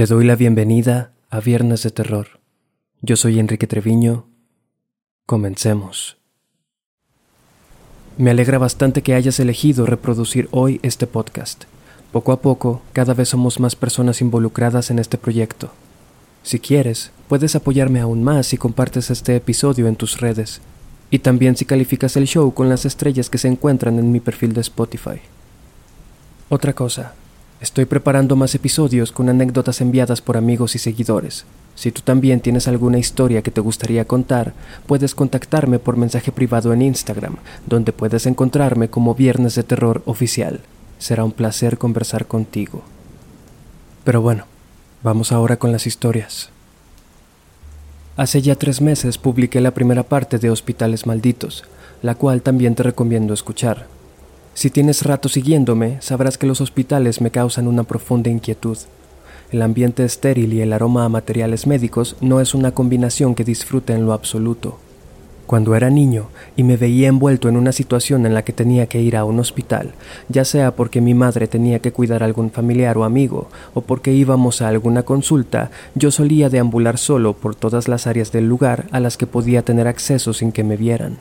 Te doy la bienvenida a Viernes de Terror. Yo soy Enrique Treviño. Comencemos. Me alegra bastante que hayas elegido reproducir hoy este podcast. Poco a poco, cada vez somos más personas involucradas en este proyecto. Si quieres, puedes apoyarme aún más si compartes este episodio en tus redes, y también si calificas el show con las estrellas que se encuentran en mi perfil de Spotify. Otra cosa, Estoy preparando más episodios con anécdotas enviadas por amigos y seguidores. Si tú también tienes alguna historia que te gustaría contar, puedes contactarme por mensaje privado en Instagram, donde puedes encontrarme como Viernes de Terror Oficial. Será un placer conversar contigo. Pero bueno, vamos ahora con las historias. Hace ya tres meses publiqué la primera parte de Hospitales Malditos, la cual también te recomiendo escuchar. Si tienes rato siguiéndome, sabrás que los hospitales me causan una profunda inquietud. El ambiente estéril y el aroma a materiales médicos no es una combinación que disfrute en lo absoluto. Cuando era niño y me veía envuelto en una situación en la que tenía que ir a un hospital, ya sea porque mi madre tenía que cuidar a algún familiar o amigo, o porque íbamos a alguna consulta, yo solía deambular solo por todas las áreas del lugar a las que podía tener acceso sin que me vieran.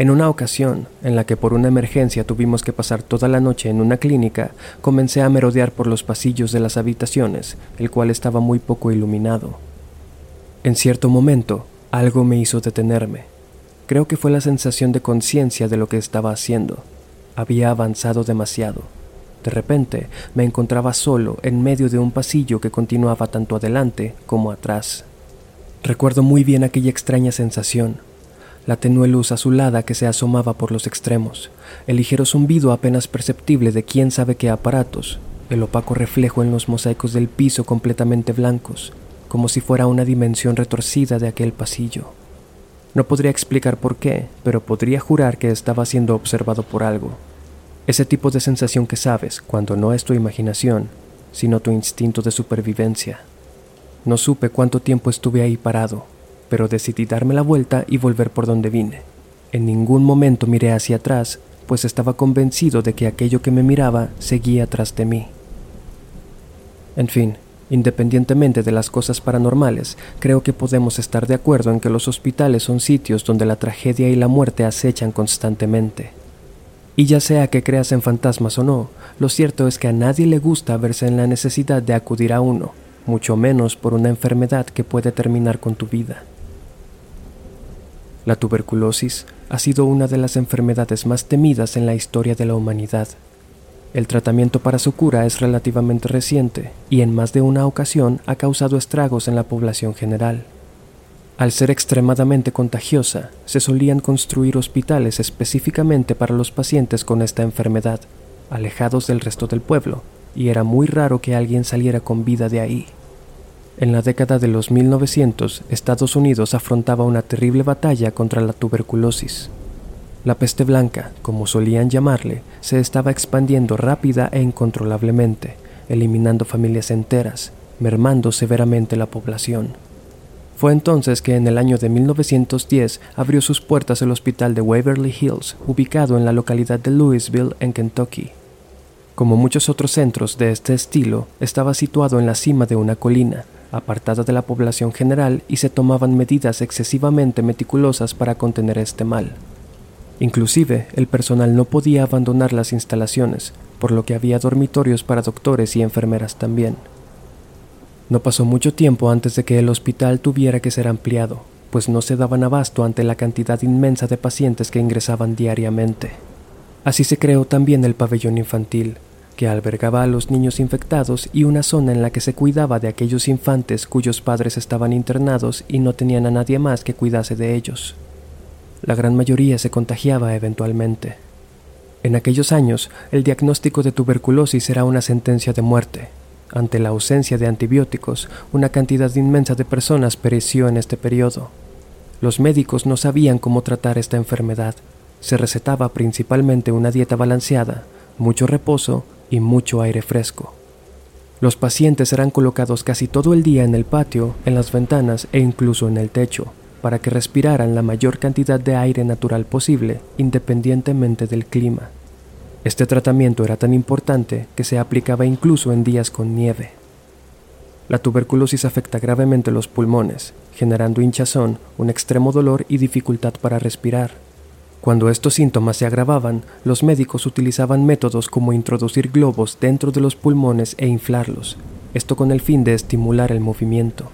En una ocasión, en la que por una emergencia tuvimos que pasar toda la noche en una clínica, comencé a merodear por los pasillos de las habitaciones, el cual estaba muy poco iluminado. En cierto momento, algo me hizo detenerme. Creo que fue la sensación de conciencia de lo que estaba haciendo. Había avanzado demasiado. De repente, me encontraba solo en medio de un pasillo que continuaba tanto adelante como atrás. Recuerdo muy bien aquella extraña sensación, la tenue luz azulada que se asomaba por los extremos, el ligero zumbido apenas perceptible de quién sabe qué aparatos, el opaco reflejo en los mosaicos del piso completamente blancos, como si fuera una dimensión retorcida de aquel pasillo. No podría explicar por qué, pero podría jurar que estaba siendo observado por algo. Ese tipo de sensación que sabes cuando no es tu imaginación, sino tu instinto de supervivencia. No supe cuánto tiempo estuve ahí parado, pero decidí darme la vuelta y volver por donde vine. En ningún momento miré hacia atrás, pues estaba convencido de que aquello que me miraba seguía tras de mí. En fin, independientemente de las cosas paranormales, creo que podemos estar de acuerdo en que los hospitales son sitios donde la tragedia y la muerte acechan constantemente. Y ya sea que creas en fantasmas o no, lo cierto es que a nadie le gusta verse en la necesidad de acudir a uno, mucho menos por una enfermedad que puede terminar con tu vida. La tuberculosis ha sido una de las enfermedades más temidas en la historia de la humanidad. El tratamiento para su cura es relativamente reciente y en más de una ocasión ha causado estragos en la población general. Al ser extremadamente contagiosa, se solían construir hospitales específicamente para los pacientes con esta enfermedad, alejados del resto del pueblo, y era muy raro que alguien saliera con vida de ahí. En la década de los 1900, Estados Unidos afrontaba una terrible batalla contra la tuberculosis. La peste blanca, como solían llamarle, se estaba expandiendo rápida e incontrolablemente, eliminando familias enteras, mermando severamente la población. Fue entonces que en el año de 1910 abrió sus puertas el hospital de Waverly Hills, ubicado en la localidad de Louisville, en Kentucky. Como muchos otros centros de este estilo, estaba situado en la cima de una colina, apartada de la población general y se tomaban medidas excesivamente meticulosas para contener este mal. Inclusive, el personal no podía abandonar las instalaciones, por lo que había dormitorios para doctores y enfermeras también. No pasó mucho tiempo antes de que el hospital tuviera que ser ampliado, pues no se daban abasto ante la cantidad inmensa de pacientes que ingresaban diariamente. Así se creó también el pabellón infantil, que albergaba a los niños infectados y una zona en la que se cuidaba de aquellos infantes cuyos padres estaban internados y no tenían a nadie más que cuidase de ellos. La gran mayoría se contagiaba eventualmente. En aquellos años, el diagnóstico de tuberculosis era una sentencia de muerte. Ante la ausencia de antibióticos, una cantidad inmensa de personas pereció en este periodo. Los médicos no sabían cómo tratar esta enfermedad. Se recetaba principalmente una dieta balanceada, mucho reposo y mucho aire fresco. Los pacientes eran colocados casi todo el día en el patio, en las ventanas e incluso en el techo, para que respiraran la mayor cantidad de aire natural posible, independientemente del clima. Este tratamiento era tan importante que se aplicaba incluso en días con nieve. La tuberculosis afecta gravemente los pulmones, generando hinchazón, un extremo dolor y dificultad para respirar. Cuando estos síntomas se agravaban, los médicos utilizaban métodos como introducir globos dentro de los pulmones e inflarlos, esto con el fin de estimular el movimiento.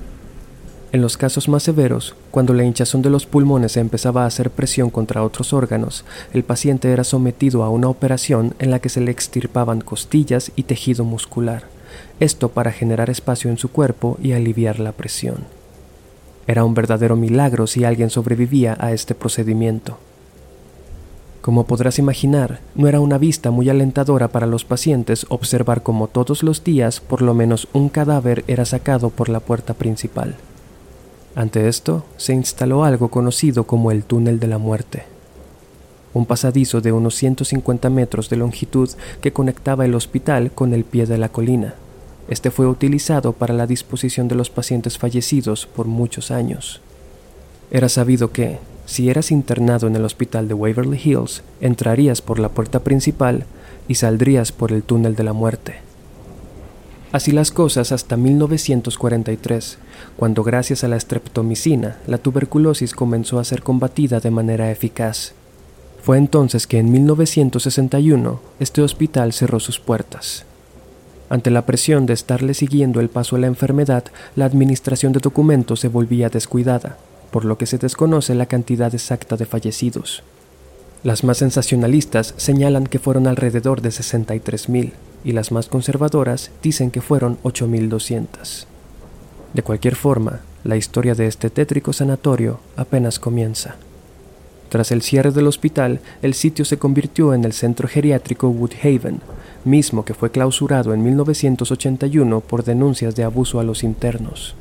En los casos más severos, cuando la hinchazón de los pulmones empezaba a hacer presión contra otros órganos, el paciente era sometido a una operación en la que se le extirpaban costillas y tejido muscular esto para generar espacio en su cuerpo y aliviar la presión. Era un verdadero milagro si alguien sobrevivía a este procedimiento. Como podrás imaginar, no era una vista muy alentadora para los pacientes observar cómo todos los días por lo menos un cadáver era sacado por la puerta principal. Ante esto, se instaló algo conocido como el túnel de la muerte, un pasadizo de unos 150 metros de longitud que conectaba el hospital con el pie de la colina. Este fue utilizado para la disposición de los pacientes fallecidos por muchos años. Era sabido que, si eras internado en el hospital de Waverly Hills, entrarías por la puerta principal y saldrías por el túnel de la muerte. Así las cosas hasta 1943, cuando gracias a la streptomicina la tuberculosis comenzó a ser combatida de manera eficaz. Fue entonces que en 1961 este hospital cerró sus puertas. Ante la presión de estarle siguiendo el paso a la enfermedad, la administración de documentos se volvía descuidada, por lo que se desconoce la cantidad exacta de fallecidos. Las más sensacionalistas señalan que fueron alrededor de 63.000 y las más conservadoras dicen que fueron 8.200. De cualquier forma, la historia de este tétrico sanatorio apenas comienza. Tras el cierre del hospital, el sitio se convirtió en el centro geriátrico Woodhaven, mismo que fue clausurado en 1981 por denuncias de abuso a los internos.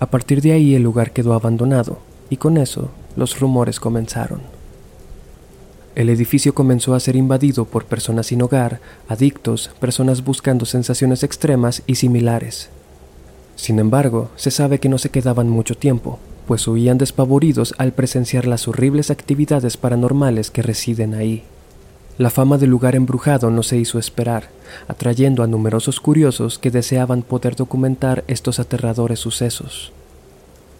A partir de ahí el lugar quedó abandonado, y con eso los rumores comenzaron. El edificio comenzó a ser invadido por personas sin hogar, adictos, personas buscando sensaciones extremas y similares. Sin embargo, se sabe que no se quedaban mucho tiempo, pues huían despavoridos al presenciar las horribles actividades paranormales que residen ahí. La fama del lugar embrujado no se hizo esperar, atrayendo a numerosos curiosos que deseaban poder documentar estos aterradores sucesos.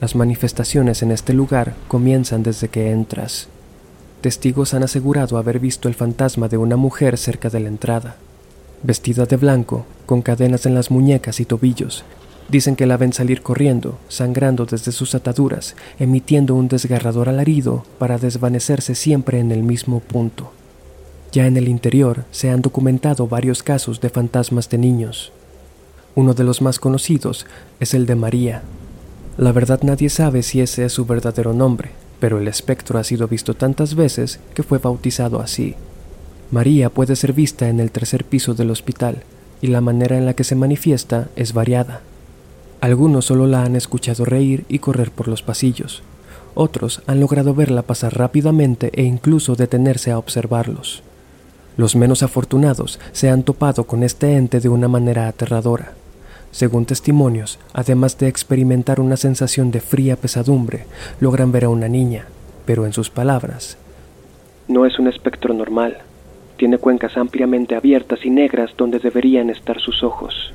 Las manifestaciones en este lugar comienzan desde que entras. Testigos han asegurado haber visto el fantasma de una mujer cerca de la entrada, vestida de blanco, con cadenas en las muñecas y tobillos, Dicen que la ven salir corriendo, sangrando desde sus ataduras, emitiendo un desgarrador alarido para desvanecerse siempre en el mismo punto. Ya en el interior se han documentado varios casos de fantasmas de niños. Uno de los más conocidos es el de María. La verdad nadie sabe si ese es su verdadero nombre, pero el espectro ha sido visto tantas veces que fue bautizado así. María puede ser vista en el tercer piso del hospital, y la manera en la que se manifiesta es variada. Algunos solo la han escuchado reír y correr por los pasillos. Otros han logrado verla pasar rápidamente e incluso detenerse a observarlos. Los menos afortunados se han topado con este ente de una manera aterradora. Según testimonios, además de experimentar una sensación de fría pesadumbre, logran ver a una niña, pero en sus palabras, no es un espectro normal. Tiene cuencas ampliamente abiertas y negras donde deberían estar sus ojos.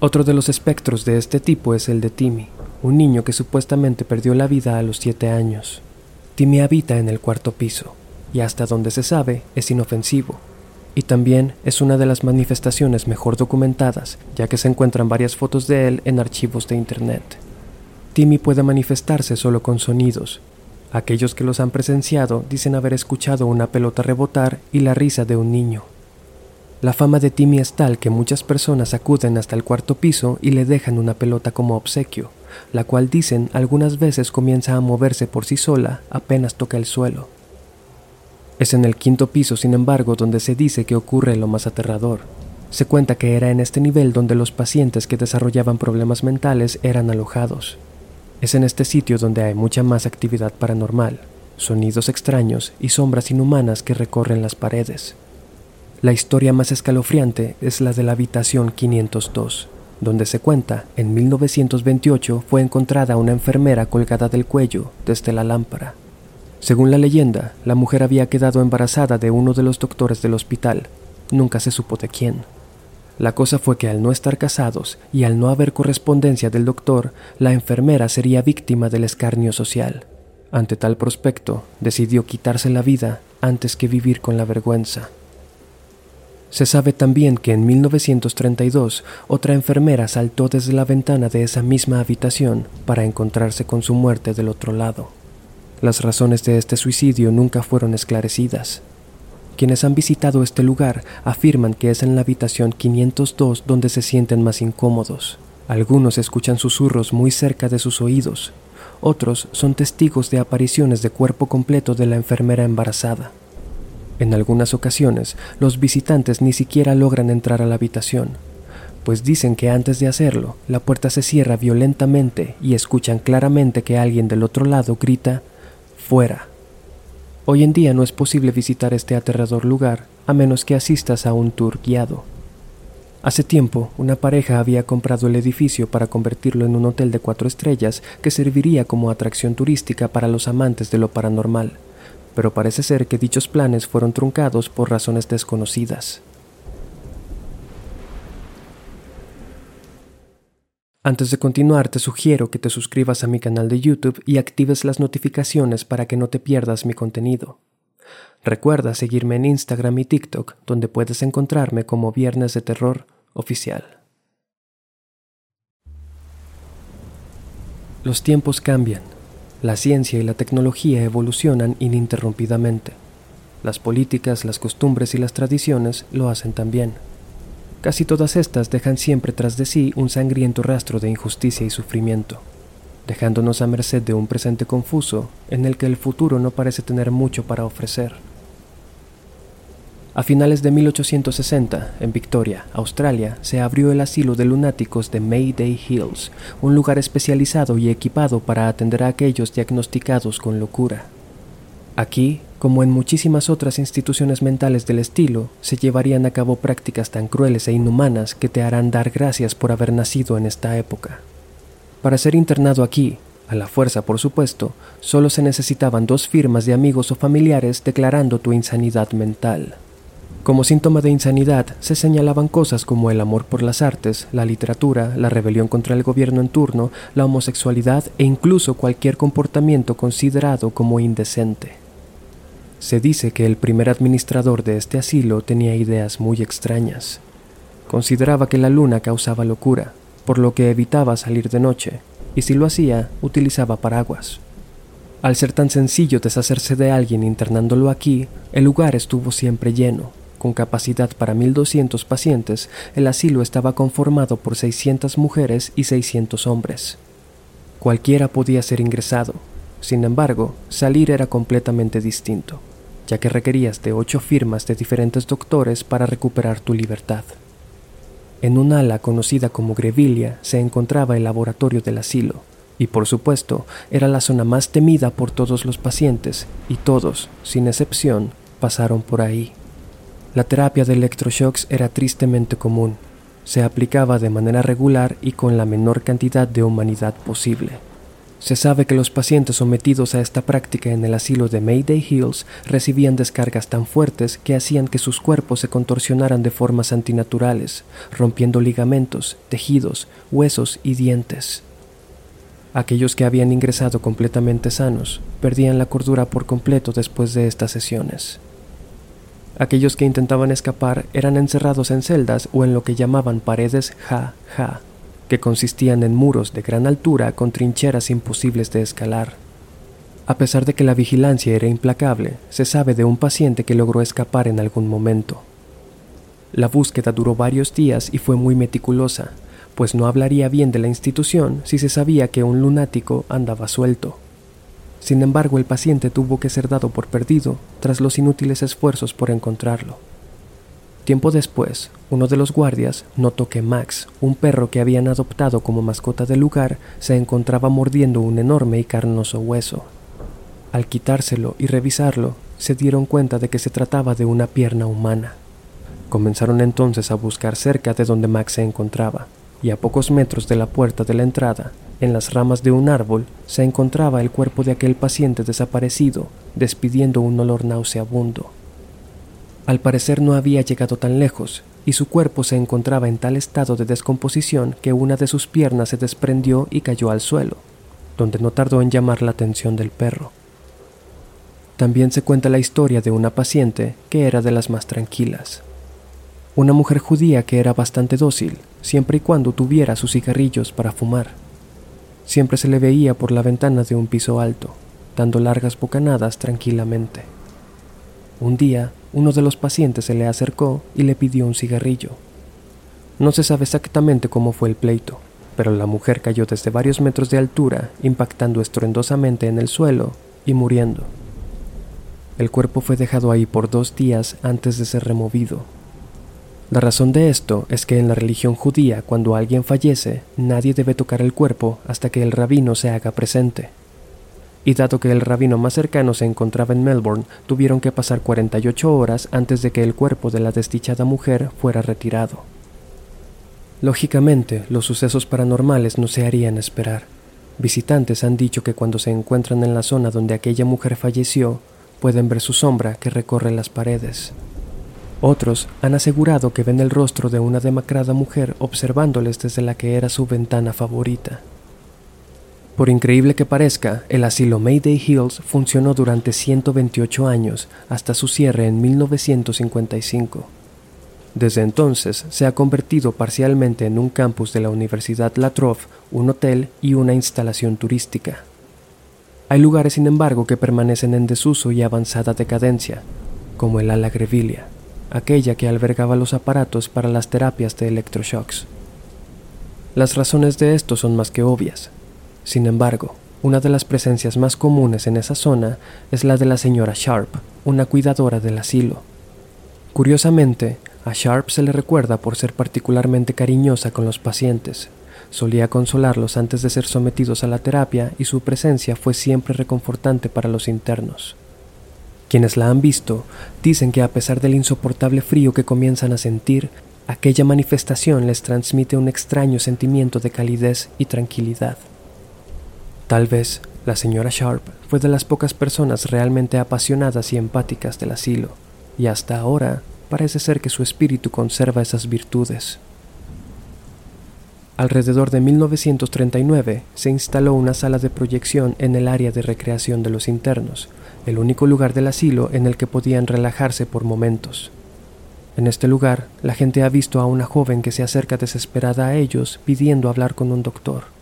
Otro de los espectros de este tipo es el de Timmy, un niño que supuestamente perdió la vida a los 7 años. Timmy habita en el cuarto piso, y hasta donde se sabe es inofensivo, y también es una de las manifestaciones mejor documentadas, ya que se encuentran varias fotos de él en archivos de Internet. Timmy puede manifestarse solo con sonidos. Aquellos que los han presenciado dicen haber escuchado una pelota rebotar y la risa de un niño. La fama de Timmy es tal que muchas personas acuden hasta el cuarto piso y le dejan una pelota como obsequio, la cual dicen algunas veces comienza a moverse por sí sola apenas toca el suelo. Es en el quinto piso, sin embargo, donde se dice que ocurre lo más aterrador. Se cuenta que era en este nivel donde los pacientes que desarrollaban problemas mentales eran alojados. Es en este sitio donde hay mucha más actividad paranormal, sonidos extraños y sombras inhumanas que recorren las paredes. La historia más escalofriante es la de la habitación 502, donde se cuenta, en 1928 fue encontrada una enfermera colgada del cuello desde la lámpara. Según la leyenda, la mujer había quedado embarazada de uno de los doctores del hospital, nunca se supo de quién. La cosa fue que al no estar casados y al no haber correspondencia del doctor, la enfermera sería víctima del escarnio social. Ante tal prospecto, decidió quitarse la vida antes que vivir con la vergüenza. Se sabe también que en 1932 otra enfermera saltó desde la ventana de esa misma habitación para encontrarse con su muerte del otro lado. Las razones de este suicidio nunca fueron esclarecidas. Quienes han visitado este lugar afirman que es en la habitación 502 donde se sienten más incómodos. Algunos escuchan susurros muy cerca de sus oídos, otros son testigos de apariciones de cuerpo completo de la enfermera embarazada. En algunas ocasiones, los visitantes ni siquiera logran entrar a la habitación, pues dicen que antes de hacerlo, la puerta se cierra violentamente y escuchan claramente que alguien del otro lado grita, fuera. Hoy en día no es posible visitar este aterrador lugar a menos que asistas a un tour guiado. Hace tiempo, una pareja había comprado el edificio para convertirlo en un hotel de cuatro estrellas que serviría como atracción turística para los amantes de lo paranormal, pero parece ser que dichos planes fueron truncados por razones desconocidas. Antes de continuar, te sugiero que te suscribas a mi canal de YouTube y actives las notificaciones para que no te pierdas mi contenido. Recuerda seguirme en Instagram y TikTok, donde puedes encontrarme como Viernes de Terror Oficial. Los tiempos cambian. La ciencia y la tecnología evolucionan ininterrumpidamente. Las políticas, las costumbres y las tradiciones lo hacen también. Casi todas estas dejan siempre tras de sí un sangriento rastro de injusticia y sufrimiento, dejándonos a merced de un presente confuso en el que el futuro no parece tener mucho para ofrecer. A finales de 1860, en Victoria, Australia, se abrió el asilo de lunáticos de Mayday Hills, un lugar especializado y equipado para atender a aquellos diagnosticados con locura. Aquí, como en muchísimas otras instituciones mentales del estilo, se llevarían a cabo prácticas tan crueles e inhumanas que te harán dar gracias por haber nacido en esta época. Para ser internado aquí, a la fuerza por supuesto, solo se necesitaban dos firmas de amigos o familiares declarando tu insanidad mental. Como síntoma de insanidad se señalaban cosas como el amor por las artes, la literatura, la rebelión contra el gobierno en turno, la homosexualidad e incluso cualquier comportamiento considerado como indecente. Se dice que el primer administrador de este asilo tenía ideas muy extrañas. Consideraba que la luna causaba locura, por lo que evitaba salir de noche, y si lo hacía, utilizaba paraguas. Al ser tan sencillo deshacerse de alguien internándolo aquí, el lugar estuvo siempre lleno, con capacidad para 1.200 pacientes, el asilo estaba conformado por 600 mujeres y 600 hombres. Cualquiera podía ser ingresado, sin embargo, salir era completamente distinto, ya que requerías de ocho firmas de diferentes doctores para recuperar tu libertad. En un ala conocida como Grevilla se encontraba el laboratorio del asilo, y por supuesto era la zona más temida por todos los pacientes, y todos, sin excepción, pasaron por ahí. La terapia de electroshocks era tristemente común. Se aplicaba de manera regular y con la menor cantidad de humanidad posible. Se sabe que los pacientes sometidos a esta práctica en el asilo de Mayday Hills recibían descargas tan fuertes que hacían que sus cuerpos se contorsionaran de formas antinaturales, rompiendo ligamentos, tejidos, huesos y dientes. Aquellos que habían ingresado completamente sanos perdían la cordura por completo después de estas sesiones. Aquellos que intentaban escapar eran encerrados en celdas o en lo que llamaban paredes ja-ja, que consistían en muros de gran altura con trincheras imposibles de escalar. A pesar de que la vigilancia era implacable, se sabe de un paciente que logró escapar en algún momento. La búsqueda duró varios días y fue muy meticulosa, pues no hablaría bien de la institución si se sabía que un lunático andaba suelto. Sin embargo, el paciente tuvo que ser dado por perdido tras los inútiles esfuerzos por encontrarlo. Tiempo después, uno de los guardias notó que Max, un perro que habían adoptado como mascota del lugar, se encontraba mordiendo un enorme y carnoso hueso. Al quitárselo y revisarlo, se dieron cuenta de que se trataba de una pierna humana. Comenzaron entonces a buscar cerca de donde Max se encontraba, y a pocos metros de la puerta de la entrada en las ramas de un árbol se encontraba el cuerpo de aquel paciente desaparecido, despidiendo un olor nauseabundo. Al parecer no había llegado tan lejos, y su cuerpo se encontraba en tal estado de descomposición que una de sus piernas se desprendió y cayó al suelo, donde no tardó en llamar la atención del perro. También se cuenta la historia de una paciente que era de las más tranquilas. Una mujer judía que era bastante dócil, siempre y cuando tuviera sus cigarrillos para fumar. Siempre se le veía por la ventana de un piso alto, dando largas bocanadas tranquilamente. Un día, uno de los pacientes se le acercó y le pidió un cigarrillo. No se sabe exactamente cómo fue el pleito, pero la mujer cayó desde varios metros de altura, impactando estruendosamente en el suelo y muriendo. El cuerpo fue dejado ahí por dos días antes de ser removido. La razón de esto es que en la religión judía cuando alguien fallece, nadie debe tocar el cuerpo hasta que el rabino se haga presente. Y dado que el rabino más cercano se encontraba en Melbourne, tuvieron que pasar 48 horas antes de que el cuerpo de la desdichada mujer fuera retirado. Lógicamente, los sucesos paranormales no se harían esperar. Visitantes han dicho que cuando se encuentran en la zona donde aquella mujer falleció, pueden ver su sombra que recorre las paredes. Otros han asegurado que ven el rostro de una demacrada mujer observándoles desde la que era su ventana favorita. Por increíble que parezca, el asilo Mayday Hills funcionó durante 128 años hasta su cierre en 1955. Desde entonces se ha convertido parcialmente en un campus de la Universidad La Trobe, un hotel y una instalación turística. Hay lugares, sin embargo, que permanecen en desuso y avanzada decadencia, como el ala Grevilia, aquella que albergaba los aparatos para las terapias de electroshocks. Las razones de esto son más que obvias. Sin embargo, una de las presencias más comunes en esa zona es la de la señora Sharp, una cuidadora del asilo. Curiosamente, a Sharp se le recuerda por ser particularmente cariñosa con los pacientes, Solía consolarlos antes de ser sometidos a la terapia y su presencia fue siempre reconfortante para los internos. Quienes la han visto dicen que a pesar del insoportable frío que comienzan a sentir, aquella manifestación les transmite un extraño sentimiento de calidez y tranquilidad. Tal vez la señora Sharp fue de las pocas personas realmente apasionadas y empáticas del asilo, y hasta ahora parece ser que su espíritu conserva esas virtudes. Alrededor de 1939 se instaló una sala de proyección en el área de recreación de los internos, el único lugar del asilo en el que podían relajarse por momentos. En este lugar, la gente ha visto a una joven que se acerca desesperada a ellos pidiendo hablar con un doctor.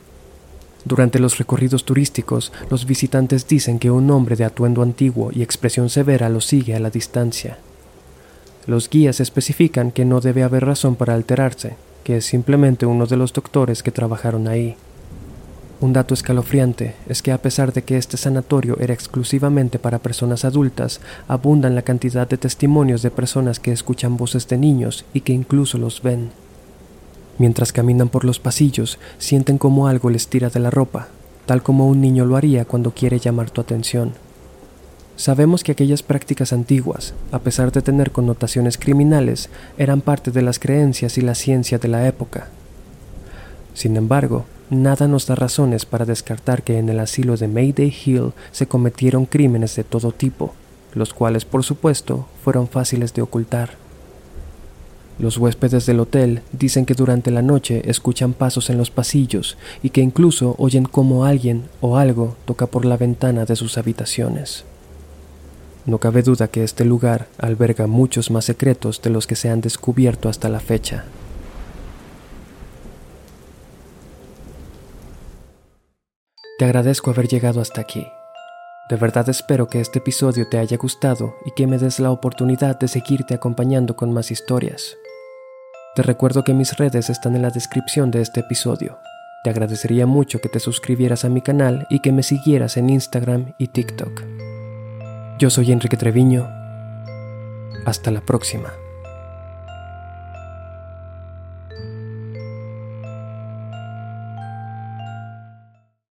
Durante los recorridos turísticos, los visitantes dicen que un hombre de atuendo antiguo y expresión severa los sigue a la distancia. Los guías especifican que no debe haber razón para alterarse, que es simplemente uno de los doctores que trabajaron ahí. Un dato escalofriante es que a pesar de que este sanatorio era exclusivamente para personas adultas, abundan la cantidad de testimonios de personas que escuchan voces de niños y que incluso los ven. Mientras caminan por los pasillos, sienten como algo les tira de la ropa, tal como un niño lo haría cuando quiere llamar tu atención. Sabemos que aquellas prácticas antiguas, a pesar de tener connotaciones criminales, eran parte de las creencias y la ciencia de la época. Sin embargo, nada nos da razones para descartar que en el asilo de Mayday Hill se cometieron crímenes de todo tipo, los cuales por supuesto fueron fáciles de ocultar. Los huéspedes del hotel dicen que durante la noche escuchan pasos en los pasillos y que incluso oyen como alguien o algo toca por la ventana de sus habitaciones. No cabe duda que este lugar alberga muchos más secretos de los que se han descubierto hasta la fecha. Te agradezco haber llegado hasta aquí. De verdad espero que este episodio te haya gustado y que me des la oportunidad de seguirte acompañando con más historias. Te recuerdo que mis redes están en la descripción de este episodio. Te agradecería mucho que te suscribieras a mi canal y que me siguieras en Instagram y TikTok. Yo soy Enrique Treviño. Hasta la próxima.